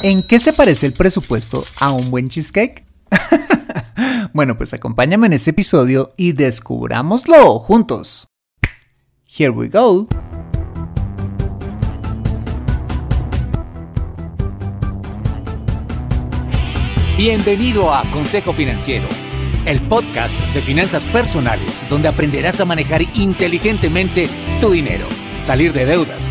¿En qué se parece el presupuesto a un buen cheesecake? bueno, pues acompáñame en este episodio y descubrámoslo juntos. Here we go. Bienvenido a Consejo Financiero, el podcast de finanzas personales donde aprenderás a manejar inteligentemente tu dinero, salir de deudas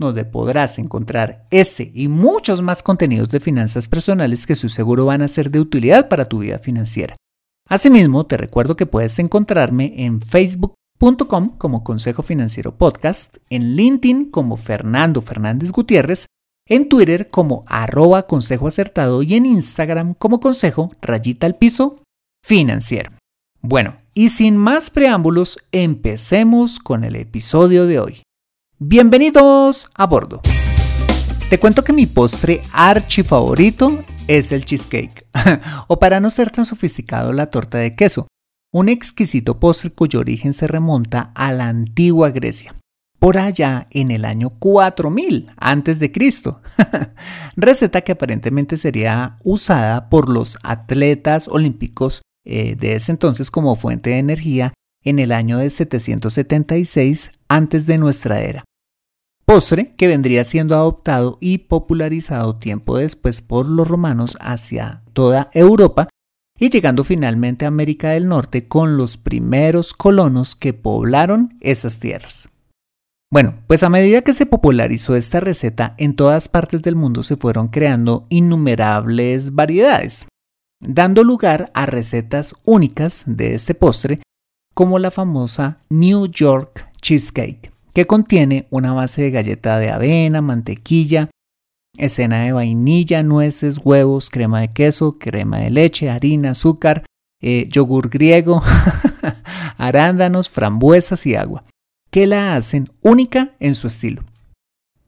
donde podrás encontrar ese y muchos más contenidos de finanzas personales que su seguro van a ser de utilidad para tu vida financiera. Asimismo, te recuerdo que puedes encontrarme en facebook.com como Consejo Financiero Podcast, en LinkedIn como Fernando Fernández Gutiérrez, en Twitter como arroba consejo acertado y en Instagram como consejo rayita al piso financiero. Bueno, y sin más preámbulos, empecemos con el episodio de hoy. Bienvenidos a bordo. Te cuento que mi postre archi favorito es el cheesecake, o para no ser tan sofisticado, la torta de queso, un exquisito postre cuyo origen se remonta a la antigua Grecia, por allá en el año 4000 antes de Cristo. Receta que aparentemente sería usada por los atletas olímpicos eh, de ese entonces como fuente de energía en el año de 776 antes de nuestra era postre que vendría siendo adoptado y popularizado tiempo después por los romanos hacia toda Europa y llegando finalmente a América del Norte con los primeros colonos que poblaron esas tierras. Bueno, pues a medida que se popularizó esta receta, en todas partes del mundo se fueron creando innumerables variedades, dando lugar a recetas únicas de este postre, como la famosa New York Cheesecake que contiene una base de galleta de avena, mantequilla, escena de vainilla, nueces, huevos, crema de queso, crema de leche, harina, azúcar, eh, yogur griego, arándanos, frambuesas y agua, que la hacen única en su estilo.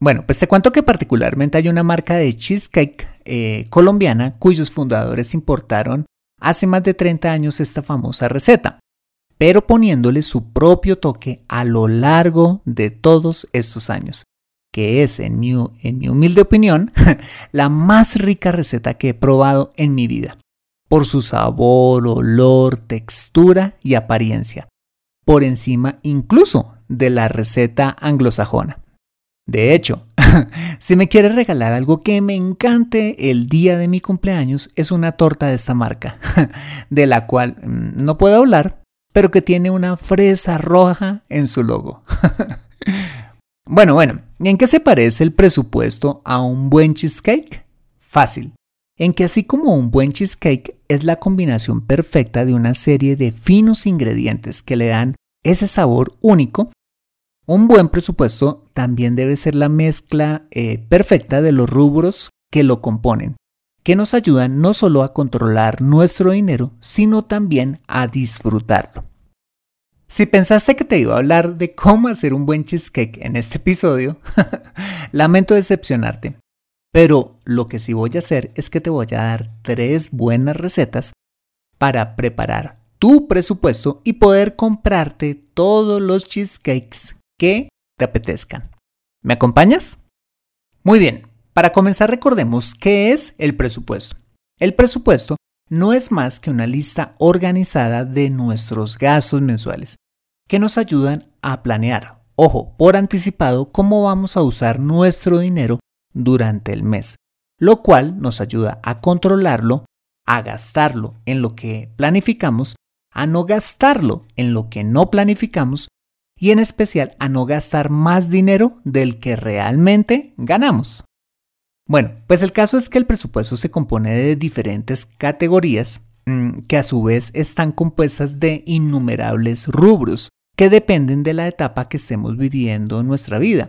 Bueno, pues te cuento que particularmente hay una marca de cheesecake eh, colombiana cuyos fundadores importaron hace más de 30 años esta famosa receta pero poniéndole su propio toque a lo largo de todos estos años, que es, en mi, en mi humilde opinión, la más rica receta que he probado en mi vida, por su sabor, olor, textura y apariencia, por encima incluso de la receta anglosajona. De hecho, si me quieres regalar algo que me encante el día de mi cumpleaños, es una torta de esta marca, de la cual mm, no puedo hablar pero que tiene una fresa roja en su logo. bueno, bueno, ¿en qué se parece el presupuesto a un buen cheesecake? Fácil. En que así como un buen cheesecake es la combinación perfecta de una serie de finos ingredientes que le dan ese sabor único, un buen presupuesto también debe ser la mezcla eh, perfecta de los rubros que lo componen, que nos ayudan no solo a controlar nuestro dinero, sino también a disfrutarlo. Si pensaste que te iba a hablar de cómo hacer un buen cheesecake en este episodio, lamento decepcionarte. Pero lo que sí voy a hacer es que te voy a dar tres buenas recetas para preparar tu presupuesto y poder comprarte todos los cheesecakes que te apetezcan. ¿Me acompañas? Muy bien, para comenzar recordemos qué es el presupuesto. El presupuesto no es más que una lista organizada de nuestros gastos mensuales que nos ayudan a planear, ojo, por anticipado, cómo vamos a usar nuestro dinero durante el mes, lo cual nos ayuda a controlarlo, a gastarlo en lo que planificamos, a no gastarlo en lo que no planificamos y en especial a no gastar más dinero del que realmente ganamos. Bueno, pues el caso es que el presupuesto se compone de diferentes categorías mm, que a su vez están compuestas de innumerables rubros que dependen de la etapa que estemos viviendo en nuestra vida,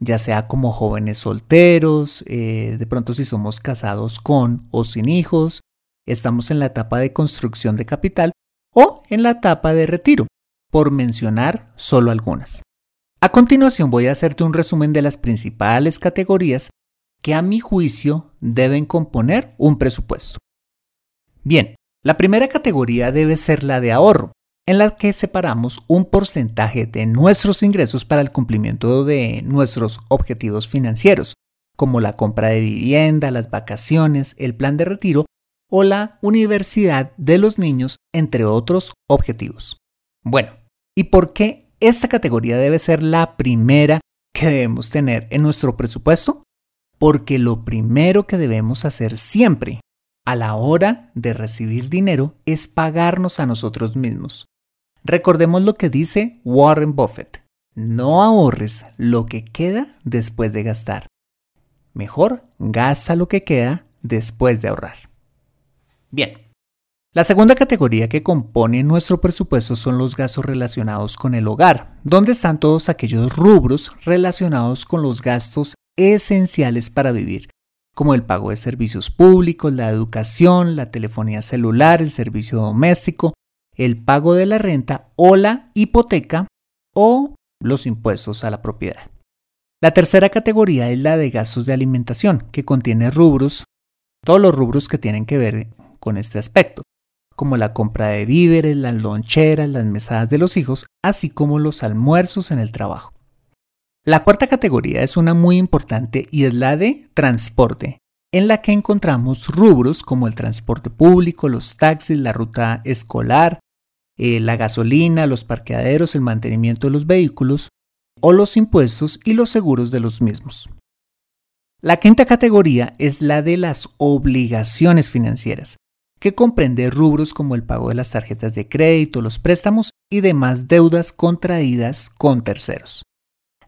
ya sea como jóvenes solteros, eh, de pronto si somos casados con o sin hijos, estamos en la etapa de construcción de capital o en la etapa de retiro, por mencionar solo algunas. A continuación voy a hacerte un resumen de las principales categorías que a mi juicio deben componer un presupuesto. Bien, la primera categoría debe ser la de ahorro, en la que separamos un porcentaje de nuestros ingresos para el cumplimiento de nuestros objetivos financieros, como la compra de vivienda, las vacaciones, el plan de retiro o la universidad de los niños, entre otros objetivos. Bueno, ¿y por qué esta categoría debe ser la primera que debemos tener en nuestro presupuesto? Porque lo primero que debemos hacer siempre a la hora de recibir dinero es pagarnos a nosotros mismos. Recordemos lo que dice Warren Buffett. No ahorres lo que queda después de gastar. Mejor gasta lo que queda después de ahorrar. Bien. La segunda categoría que compone nuestro presupuesto son los gastos relacionados con el hogar, donde están todos aquellos rubros relacionados con los gastos esenciales para vivir, como el pago de servicios públicos, la educación, la telefonía celular, el servicio doméstico, el pago de la renta o la hipoteca o los impuestos a la propiedad. La tercera categoría es la de gastos de alimentación, que contiene rubros, todos los rubros que tienen que ver con este aspecto, como la compra de víveres, las loncheras, las mesadas de los hijos, así como los almuerzos en el trabajo. La cuarta categoría es una muy importante y es la de transporte, en la que encontramos rubros como el transporte público, los taxis, la ruta escolar, eh, la gasolina, los parqueaderos, el mantenimiento de los vehículos o los impuestos y los seguros de los mismos. La quinta categoría es la de las obligaciones financieras, que comprende rubros como el pago de las tarjetas de crédito, los préstamos y demás deudas contraídas con terceros.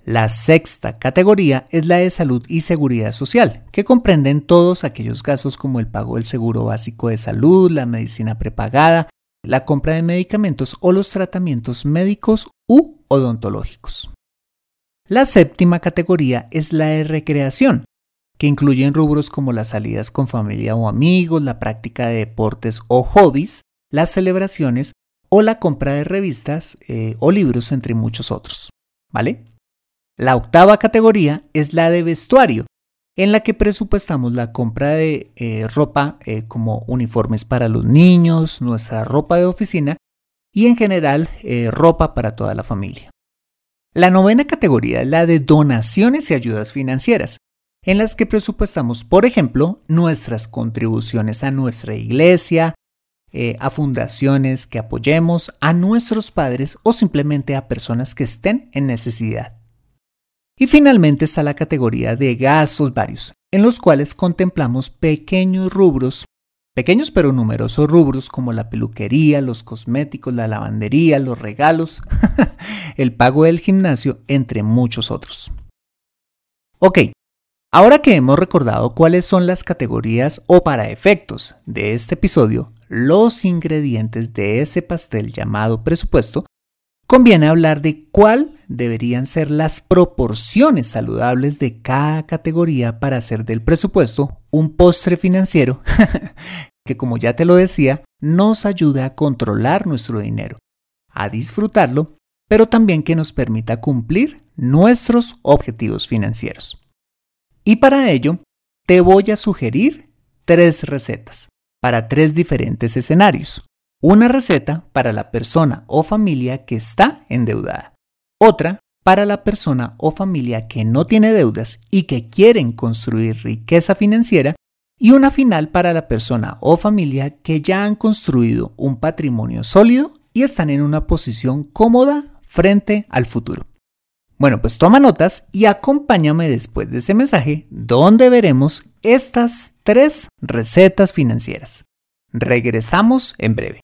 La sexta categoría es la de salud y seguridad social, que comprenden todos aquellos gastos como el pago del seguro básico de salud, la medicina prepagada, la compra de medicamentos o los tratamientos médicos u odontológicos. La séptima categoría es la de recreación, que incluyen rubros como las salidas con familia o amigos, la práctica de deportes o hobbies, las celebraciones o la compra de revistas eh, o libros, entre muchos otros. ¿Vale? La octava categoría es la de vestuario, en la que presupuestamos la compra de eh, ropa eh, como uniformes para los niños, nuestra ropa de oficina y en general eh, ropa para toda la familia. La novena categoría es la de donaciones y ayudas financieras, en las que presupuestamos, por ejemplo, nuestras contribuciones a nuestra iglesia, a fundaciones que apoyemos, a nuestros padres o simplemente a personas que estén en necesidad. Y finalmente está la categoría de gastos varios, en los cuales contemplamos pequeños rubros, pequeños pero numerosos rubros como la peluquería, los cosméticos, la lavandería, los regalos, el pago del gimnasio, entre muchos otros. Ok, ahora que hemos recordado cuáles son las categorías o para efectos de este episodio, los ingredientes de ese pastel llamado presupuesto, conviene hablar de cuál deberían ser las proporciones saludables de cada categoría para hacer del presupuesto un postre financiero que, como ya te lo decía, nos ayude a controlar nuestro dinero, a disfrutarlo, pero también que nos permita cumplir nuestros objetivos financieros. Y para ello, te voy a sugerir tres recetas para tres diferentes escenarios. Una receta para la persona o familia que está endeudada. Otra para la persona o familia que no tiene deudas y que quieren construir riqueza financiera. Y una final para la persona o familia que ya han construido un patrimonio sólido y están en una posición cómoda frente al futuro. Bueno, pues toma notas y acompáñame después de este mensaje donde veremos estas tres recetas financieras. Regresamos en breve.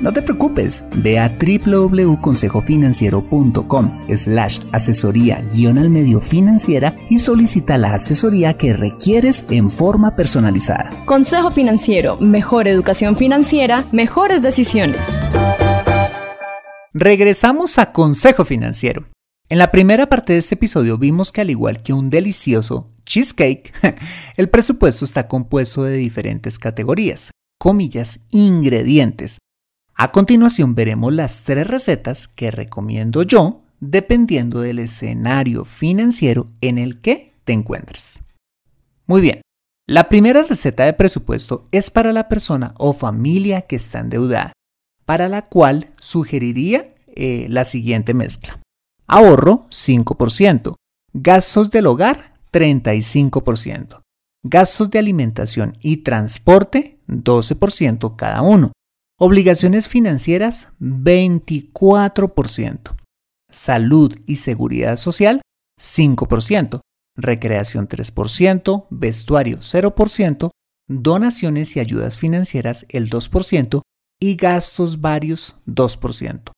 no te preocupes, ve a www.consejofinanciero.com slash asesoría guion al medio financiera y solicita la asesoría que requieres en forma personalizada. Consejo Financiero, mejor educación financiera, mejores decisiones. Regresamos a Consejo Financiero. En la primera parte de este episodio vimos que al igual que un delicioso cheesecake, el presupuesto está compuesto de diferentes categorías, comillas, ingredientes, a continuación veremos las tres recetas que recomiendo yo dependiendo del escenario financiero en el que te encuentres. Muy bien, la primera receta de presupuesto es para la persona o familia que está endeudada, para la cual sugeriría eh, la siguiente mezcla. Ahorro 5%, gastos del hogar 35%, gastos de alimentación y transporte 12% cada uno, Obligaciones financieras 24%. Salud y seguridad social 5%. Recreación 3%. Vestuario 0%. Donaciones y ayudas financieras el 2%. Y gastos varios 2%.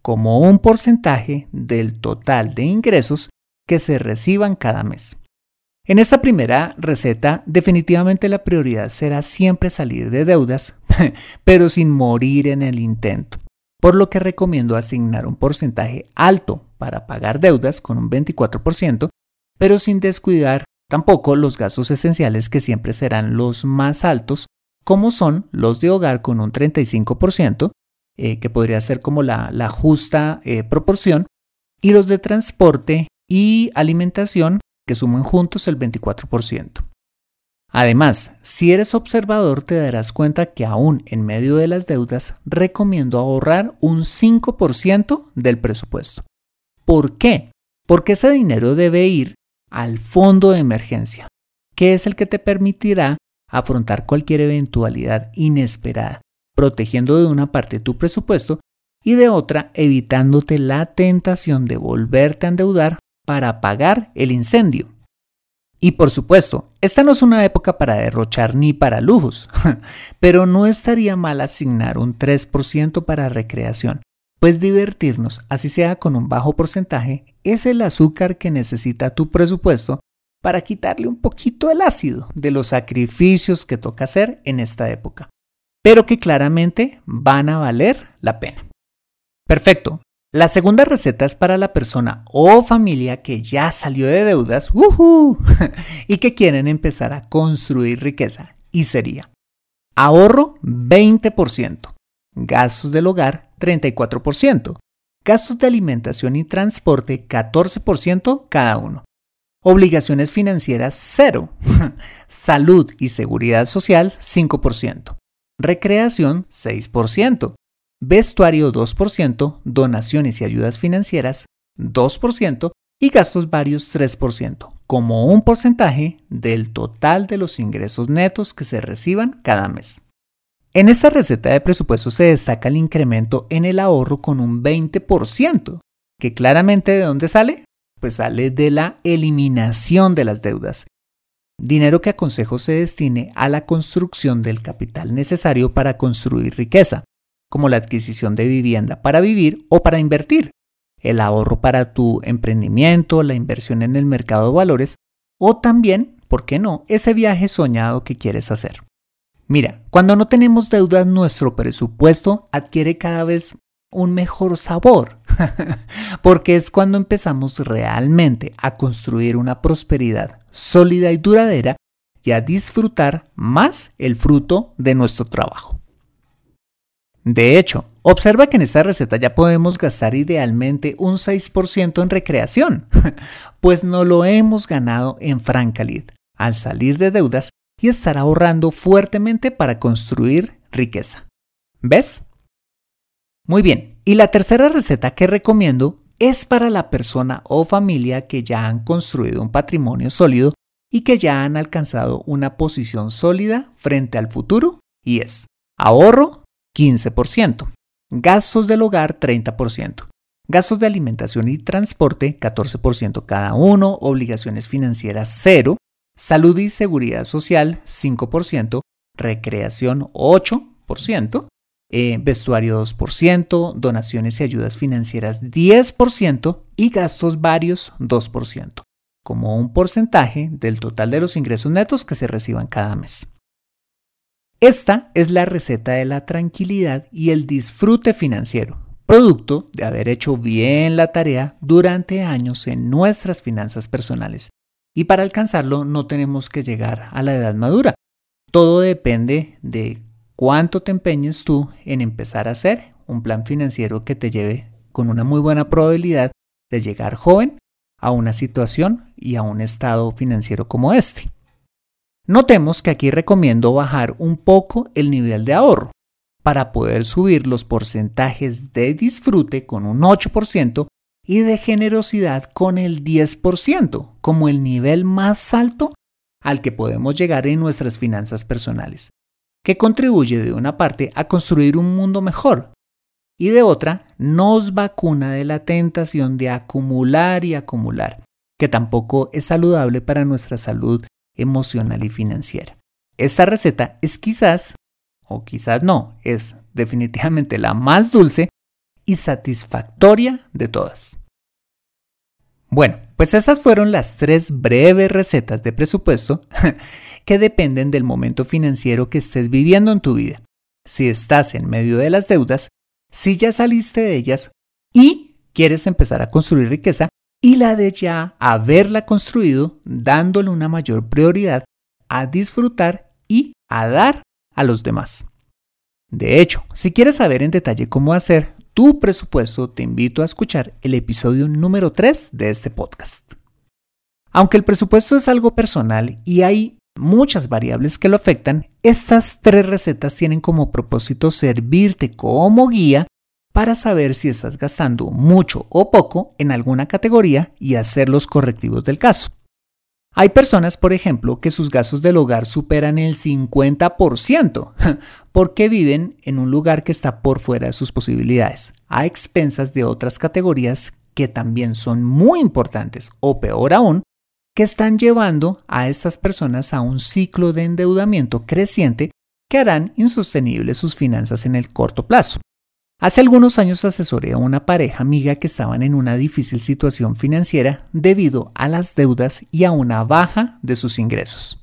Como un porcentaje del total de ingresos que se reciban cada mes. En esta primera receta, definitivamente la prioridad será siempre salir de deudas, pero sin morir en el intento. Por lo que recomiendo asignar un porcentaje alto para pagar deudas con un 24%, pero sin descuidar tampoco los gastos esenciales que siempre serán los más altos, como son los de hogar con un 35%, eh, que podría ser como la, justa eh, proporción, y los de transporte y alimentación que sumen juntos el 24%. Además, si eres observador te darás cuenta que aún en medio de las deudas recomiendo ahorrar un 5% del presupuesto. ¿Por qué? Porque ese dinero debe ir al fondo de emergencia, que es el que te permitirá afrontar cualquier eventualidad inesperada, protegiendo de una parte tu presupuesto y de otra evitándote la tentación de volverte a endeudar para apagar el incendio. Y por supuesto, esta no es una época para derrochar ni para lujos, pero no estaría mal asignar un 3% para recreación, pues divertirnos, así sea con un bajo porcentaje, es el azúcar que necesita tu presupuesto para quitarle un poquito el ácido de los sacrificios que toca hacer en esta época, pero que claramente van a valer la pena. Perfecto, la segunda receta es para la persona o familia que ya salió de deudas y que quieren empezar a construir riqueza. Y sería ahorro 20%, gastos del hogar 34%, gastos de alimentación y transporte 14% cada uno, obligaciones financieras 0, salud y seguridad social 5%, recreación 6%, vestuario 2%, donaciones y ayudas financieras 2% y gastos varios 3%, como un porcentaje del total de los ingresos netos que se reciban cada mes. En esta receta de presupuesto se destaca el incremento en el ahorro con un 20%, que claramente de dónde sale? Pues sale de la eliminación de las deudas. Dinero que aconsejo se destine a la construcción del capital necesario para construir riqueza, como la adquisición de vivienda para vivir o para invertir, el ahorro para tu emprendimiento, la inversión en el mercado de valores o también, ¿por qué no?, ese viaje soñado que quieres hacer. Mira, cuando no tenemos deudas, nuestro presupuesto adquiere cada vez un mejor sabor, porque es cuando empezamos realmente a construir una prosperidad sólida y duradera y a disfrutar más el fruto de nuestro trabajo. De hecho, observa que en esta receta ya podemos gastar idealmente un 6% en recreación, pues no lo hemos ganado en Frankalid al salir de deudas y estar ahorrando fuertemente para construir riqueza. ¿Ves? Muy bien, y la tercera receta que recomiendo es para la persona o familia que ya han construido un patrimonio sólido y que ya han alcanzado una posición sólida frente al futuro y es ahorro 15%, gastos del hogar 30%, gastos de alimentación y transporte 14% cada uno, obligaciones financieras 0, salud y seguridad social 5%, recreación 8%, eh, vestuario 2%, donaciones y ayudas financieras 10% y gastos varios 2%, como un porcentaje del total de los ingresos netos que se reciban cada mes. Esta es la receta de la tranquilidad y el disfrute financiero, producto de haber hecho bien la tarea durante años en nuestras finanzas personales. Y para alcanzarlo no tenemos que llegar a la edad madura. Todo depende de cuánto te empeñes tú en empezar a hacer un plan financiero que te lleve con una muy buena probabilidad de llegar joven a una situación y a un estado financiero como este. Notemos que aquí recomiendo bajar un poco el nivel de ahorro para poder subir los porcentajes de disfrute con un 8% y de generosidad con el 10% como el nivel más alto al que podemos llegar en nuestras finanzas personales que contribuye de una parte a construir un mundo mejor y de otra nos vacuna de la tentación de acumular y acumular, que tampoco es saludable para nuestra salud emocional y financiera. Esta receta es quizás, o quizás no, es definitivamente la más dulce y satisfactoria de todas. Bueno, pues esas fueron las tres breves recetas de presupuesto que dependen del momento financiero que estés viviendo en tu vida. Si estás en medio de las deudas, si ya saliste de ellas y quieres empezar a construir riqueza y la de ya haberla construido dándole una mayor prioridad a disfrutar y a dar a los demás. De hecho, si quieres saber en detalle cómo hacer tu presupuesto, te invito a escuchar el episodio número 3 de este podcast. Aunque el presupuesto es algo personal y hay muchas variables que lo afectan, estas tres recetas tienen como propósito servirte como guía para saber si estás gastando mucho o poco en alguna categoría y hacer los correctivos del caso. Hay personas, por ejemplo, que sus gastos del hogar superan el 50% porque viven en un lugar que está por fuera de sus posibilidades, a expensas de otras categorías que también son muy importantes o peor aún, que están llevando a estas personas a un ciclo de endeudamiento creciente que harán insostenibles sus finanzas en el corto plazo. Hace algunos años asesoré a una pareja amiga que estaban en una difícil situación financiera debido a las deudas y a una baja de sus ingresos.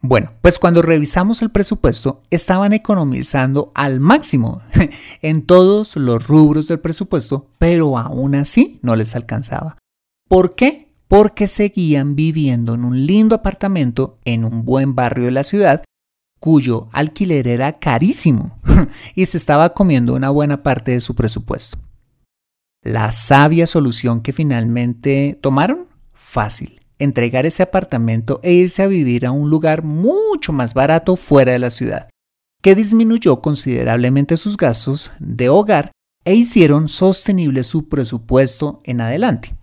Bueno, pues cuando revisamos el presupuesto, estaban economizando al máximo en todos los rubros del presupuesto, pero aún así no les alcanzaba. ¿Por qué? Porque seguían viviendo en un lindo apartamento en un buen barrio de la ciudad cuyo alquiler era carísimo y se estaba comiendo una buena parte de su presupuesto. La sabia solución que finalmente tomaron, fácil, entregar ese apartamento e irse a vivir a un lugar mucho más barato fuera de la ciudad, que disminuyó considerablemente sus gastos de hogar e hicieron sostenible su presupuesto en adelante.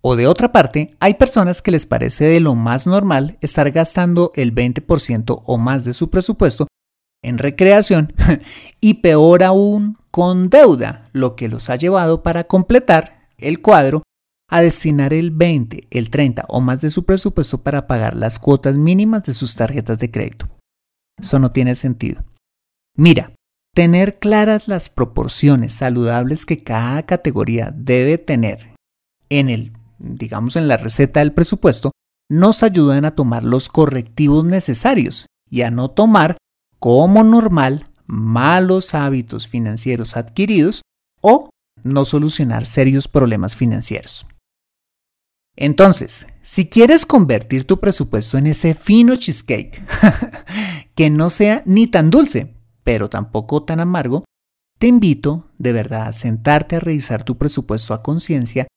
O de otra parte, hay personas que les parece de lo más normal estar gastando el 20% o más de su presupuesto en recreación y peor aún con deuda, lo que los ha llevado para completar el cuadro a destinar el 20, el 30 o más de su presupuesto para pagar las cuotas mínimas de sus tarjetas de crédito. Eso no tiene sentido. Mira, tener claras las proporciones saludables que cada categoría debe tener en el digamos en la receta del presupuesto, nos ayudan a tomar los correctivos necesarios y a no tomar como normal malos hábitos financieros adquiridos o no solucionar serios problemas financieros. Entonces, si quieres convertir tu presupuesto en ese fino cheesecake, que no sea ni tan dulce, pero tampoco tan amargo, te invito de verdad a sentarte a revisar tu presupuesto a conciencia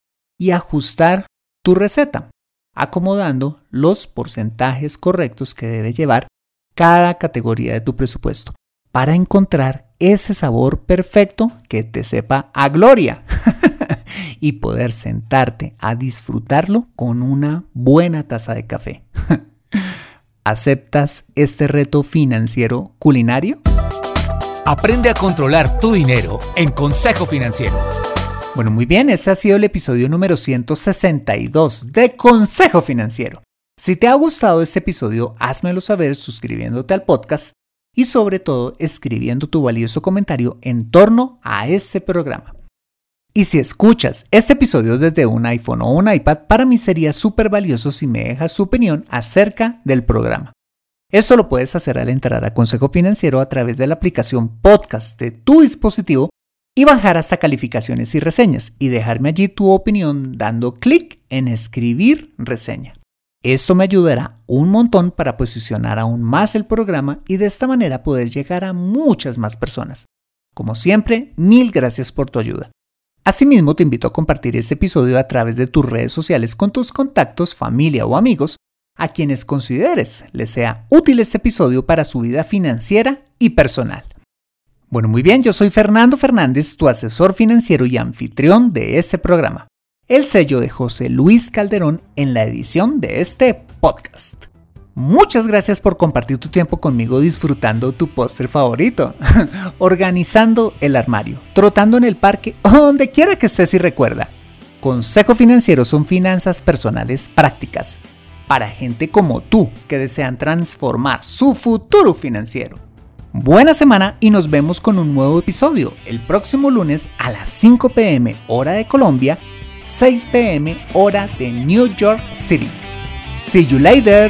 y ajustar tu receta, acomodando los porcentajes correctos que debe llevar cada categoría de tu presupuesto para encontrar ese sabor perfecto que te sepa a gloria y poder sentarte a disfrutarlo con una buena taza de café. ¿Aceptas este reto financiero culinario? Aprende a controlar tu dinero en Consejo Financiero. Bueno, muy bien, ese ha sido el episodio número 162 de Consejo Financiero. Si te ha gustado este episodio, házmelo saber suscribiéndote al podcast y sobre todo escribiendo tu valioso comentario en torno a este programa. Y si escuchas este episodio desde un iPhone o un iPad, para mí sería súper valioso si me dejas su opinión acerca del programa. Esto lo puedes hacer al entrar a Consejo Financiero a través de la aplicación podcast de tu dispositivo y bajar hasta calificaciones y reseñas y dejarme allí tu opinión dando clic en escribir reseña. Esto me ayudará un montón para posicionar aún más el programa y de esta manera poder llegar a muchas más personas. Como siempre, mil gracias por tu ayuda. Asimismo, te invito a compartir este episodio a través de tus redes sociales con tus contactos, familia o amigos a quienes consideres les sea útil este episodio para su vida financiera y personal. Bueno, muy bien, yo soy Fernando Fernández, tu asesor financiero y anfitrión de este programa. El sello de José Luis Calderón en la edición de este podcast. Muchas gracias por compartir tu tiempo conmigo disfrutando tu póster favorito, organizando el armario, trotando en el parque o donde quiera que estés y recuerda. Consejo Financiero son finanzas personales prácticas para gente como tú que desean transformar su futuro financiero. Buena semana y nos vemos con un nuevo episodio el próximo lunes a las 5 pm hora de Colombia, 6 pm hora de New York City. See you later.